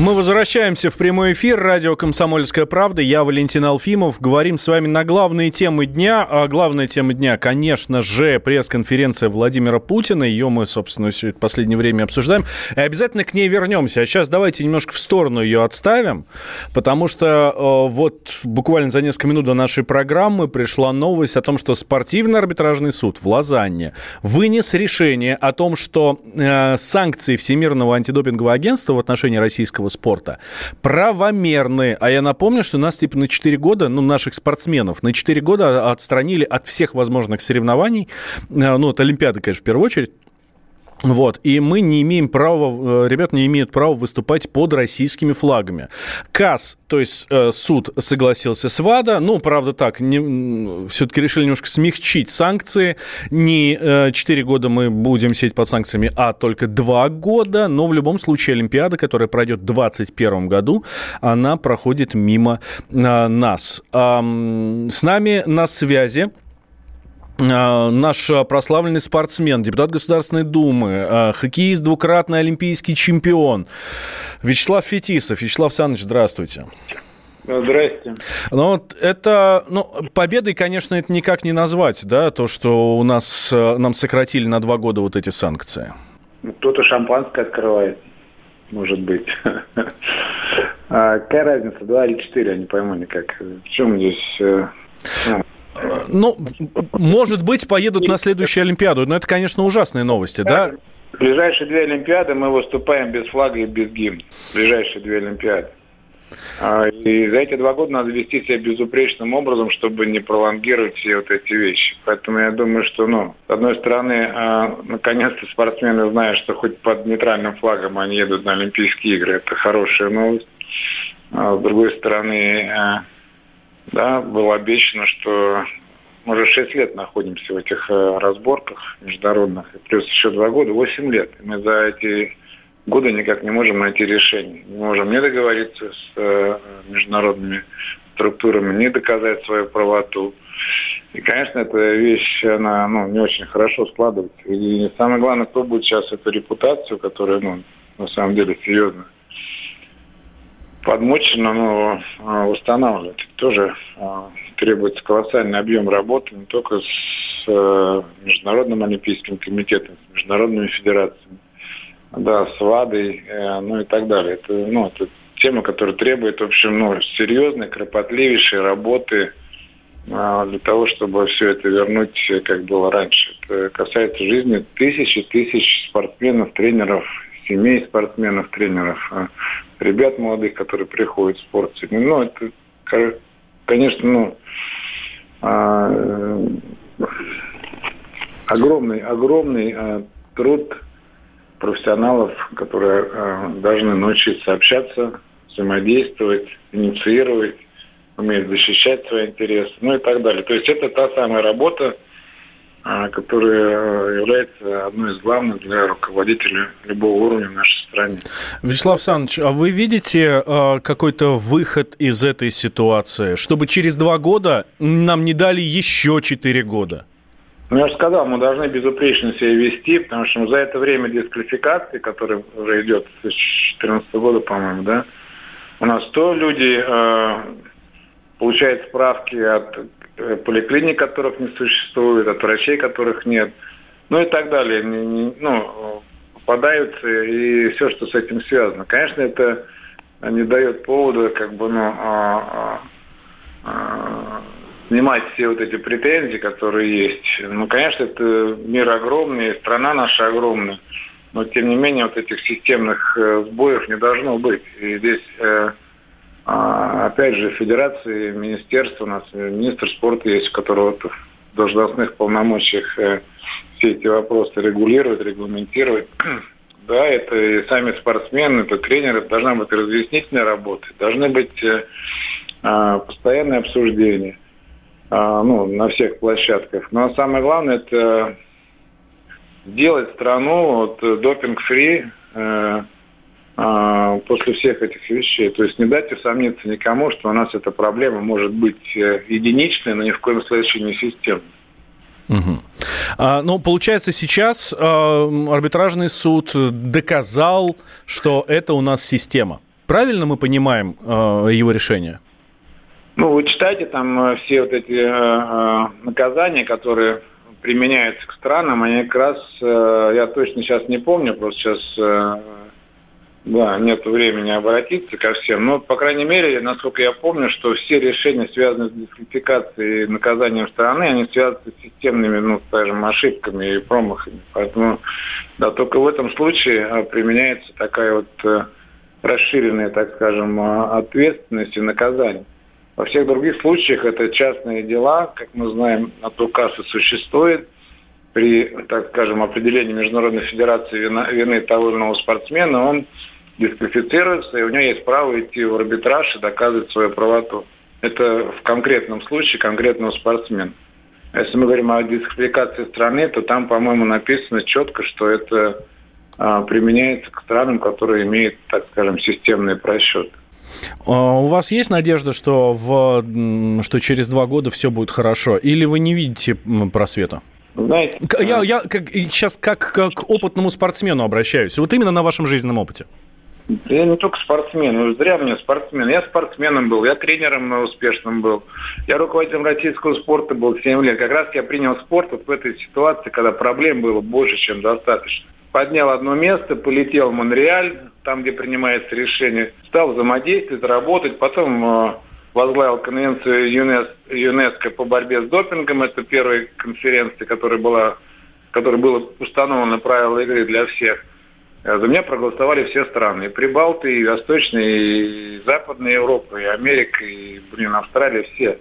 Мы возвращаемся в прямой эфир. Радио «Комсомольская правда». Я Валентин Алфимов. Говорим с вами на главные темы дня. А главная тема дня, конечно же, пресс-конференция Владимира Путина. Ее мы, собственно, все это последнее время обсуждаем. И обязательно к ней вернемся. А сейчас давайте немножко в сторону ее отставим, потому что э, вот буквально за несколько минут до нашей программы пришла новость о том, что спортивный арбитражный суд в Лозанне вынес решение о том, что э, санкции Всемирного антидопингового агентства в отношении российского спорта. Правомерны. А я напомню, что нас типа на 4 года, ну, наших спортсменов, на 4 года отстранили от всех возможных соревнований, э, ну, от Олимпиады, конечно, в первую очередь, вот, и мы не имеем права, э, ребят не имеют права выступать под российскими флагами. КАС, то есть э, суд согласился с ВАДА, ну, правда так, не, все-таки решили немножко смягчить санкции. Не э, 4 года мы будем сидеть под санкциями, а только 2 года, но в любом случае Олимпиада, которая пройдет в 2021 году, она проходит мимо э, нас. С нами на связи наш прославленный спортсмен, депутат Государственной Думы, а, хоккеист, двукратный олимпийский чемпион Вячеслав Фетисов. Вячеслав Александрович, здравствуйте. Здрасте. Ну, вот это, ну, победой, конечно, это никак не назвать, да, то, что у нас, э, нам сократили на два года вот эти санкции. Ну, кто-то шампанское открывает, может быть. А какая разница, два или четыре, я не пойму никак. В чем здесь... Ну, может быть, поедут на следующую Олимпиаду. Но это, конечно, ужасные новости, да? ближайшие две Олимпиады мы выступаем без флага и без гимна. Ближайшие две Олимпиады. А, и за эти два года надо вести себя безупречным образом, чтобы не пролонгировать все вот эти вещи. Поэтому я думаю, что, ну, с одной стороны, а, наконец-то спортсмены знают, что хоть под нейтральным флагом они едут на Олимпийские игры. Это хорошая новость. А с другой стороны, да, было обещано, что мы уже 6 лет находимся в этих э, разборках международных, плюс еще 2 года, 8 лет. Мы за эти годы никак не можем найти решение. Не можем не договориться с э, международными структурами, не доказать свою правоту. И, конечно, эта вещь, она ну, не очень хорошо складывается. И самое главное, кто будет сейчас эту репутацию, которая, ну, на самом деле, серьезная, подмочено, но а, восстанавливать. Тоже а, требуется колоссальный объем работы не только с э, Международным Олимпийским комитетом, с международными федерациями, да, с ВАДой, э, ну и так далее. Это, ну, это тема, которая требует, в общем, ну, серьезной, кропотливейшей работы а, для того, чтобы все это вернуть, как было раньше. Это касается жизни тысяч и тысяч спортсменов, тренеров, семей спортсменов, тренеров, а, ребят молодых, которые приходят в спорт. Ну, это, конечно, ну, а, огромный, огромный а, труд профессионалов, которые должны научиться общаться, взаимодействовать, инициировать, уметь защищать свои интересы, ну и так далее. То есть это та самая работа, которая э, является одной из главных для руководителя любого уровня в нашей стране. Вячеслав Александрович, а вы видите э, какой-то выход из этой ситуации, чтобы через два года нам не дали еще четыре года? Ну, я же сказал, мы должны безупречно себя вести, потому что за это время дисквалификации, которая уже идет с 2014 года, по-моему, да, у нас то люди получают справки от Э, поликлиник, которых не существует, от врачей, которых нет, ну и так далее. Ну, попадаются и все, что с этим связано. Конечно, это не дает повода как бы, ну, а, а, а, снимать все вот эти претензии, которые есть. Ну, конечно, это мир огромный, страна наша огромная, но тем не менее вот этих системных э, сбоев не должно быть. И здесь э, опять же, федерации, министерство, у нас министр спорта есть, у которого в должностных полномочиях э, все эти вопросы регулировать, регламентировать. да, это и сами спортсмены, это тренеры, должна быть разъяснительная работа, должны быть э, э, постоянные обсуждения э, ну, на всех площадках. Но самое главное это сделать страну вот, допинг-фри э, э, после всех этих вещей. То есть не дать усомниться никому, что у нас эта проблема может быть э, единичной, но ни в коем случае не системной. Угу. А, ну, получается, сейчас а, арбитражный суд доказал, что это у нас система. Правильно мы понимаем а, его решение? Ну, вы читайте там э, все вот эти а, наказания, которые применяются к странам, они как раз, а, я точно сейчас не помню, просто сейчас а, да, нет времени обратиться ко всем. Но, по крайней мере, насколько я помню, что все решения, связанные с дисквалификацией и наказанием страны, они связаны с системными, ну, скажем, ошибками и промахами. Поэтому, да, только в этом случае а, применяется такая вот э, расширенная, так скажем, а, ответственность и наказание. Во всех других случаях это частные дела, как мы знаем, от указа существует – при, так скажем, определении Международной Федерации вины, вины того или иного спортсмена, он дисквалифицируется, и у него есть право идти в арбитраж и доказывать свою правоту. Это в конкретном случае конкретного спортсмена. А если мы говорим о дисквалификации страны, то там, по-моему, написано четко, что это а, применяется к странам, которые имеют, так скажем, системные просчеты. А у вас есть надежда, что, в, что через два года все будет хорошо? Или вы не видите просвета? Знаете, я, я как, сейчас как, как к опытному спортсмену обращаюсь. Вот именно на вашем жизненном опыте. Я не только спортсмен, ну зря мне спортсмен. Я спортсменом был, я тренером успешным был. Я руководителем российского спорта был 7 лет. Как раз я принял спорт вот в этой ситуации, когда проблем было больше, чем достаточно. Поднял одно место, полетел в Монреаль, там, где принимается решение, стал взаимодействовать, работать. Потом э, возглавил конвенцию ЮНЕСКО по борьбе с допингом. Это первая конференция, которая была, которая было установлено правила игры для всех. Э, за меня проголосовали все страны. И Прибалты, и Восточная, и Западная Европа, и Америка, и, блин, Австралия, все.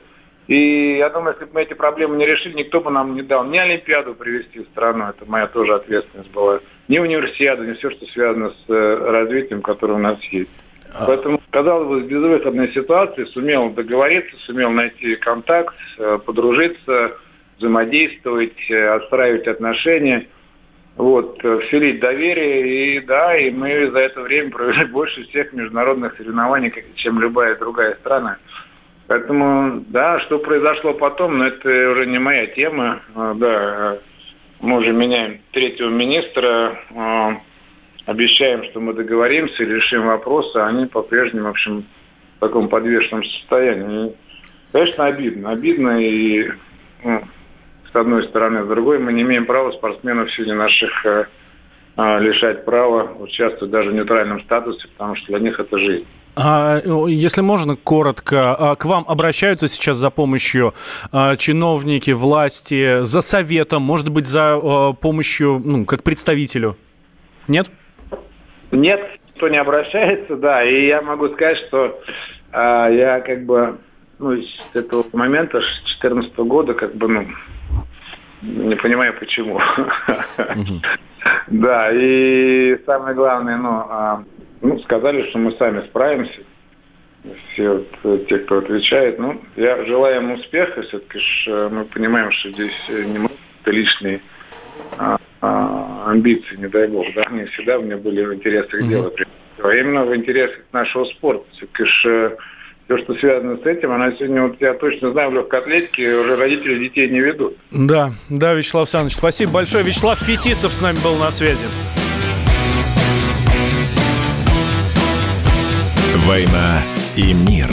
И я думаю, если бы мы эти проблемы не решили, никто бы нам не дал ни Олимпиаду привести в страну, это моя тоже ответственность была, ни универсиаду, ни все, что связано с э, развитием, которое у нас есть. А. Поэтому, казалось бы, в безвыходной ситуации сумел договориться, сумел найти контакт, э, подружиться, взаимодействовать, э, отстраивать отношения, вот, э, вселить доверие. И да, и мы за это время провели больше всех международных соревнований, чем любая другая страна. Поэтому, да, что произошло потом, но это уже не моя тема. Да, мы уже меняем третьего министра обещаем, что мы договоримся и решим вопросы, а они по-прежнему, в общем, в таком подвешенном состоянии. И, конечно, обидно. Обидно и ну, с одной стороны. С другой, мы не имеем права спортсменов сегодня наших э, э, лишать права участвовать даже в нейтральном статусе, потому что для них это жизнь. А, если можно, коротко, а, к вам обращаются сейчас за помощью а, чиновники, власти, за советом, может быть, за помощью, ну, как представителю? Нет? Нет, кто не обращается, да. И я могу сказать, что э, я как бы ну, с этого момента, с 2014 года, как бы, ну, не понимаю почему. Да, и самое главное, ну, а, ну, сказали, что мы сами справимся. Все вот э, те, кто отвечает. Ну, я желаю им успеха. Все-таки э, мы понимаем, что здесь э, не мы, это личные а, а, амбиции, не дай бог, да, не всегда у меня были в интересах mm-hmm. дела, а именно в интересах нашего спорта. Все-таки э, все, что связано с этим, она сегодня, вот я точно знаю, в легкой атлетике уже родители детей не ведут. Да, да, Вячеслав Александрович, спасибо большое. Вячеслав Фетисов с нами был на связи. «Война и мир».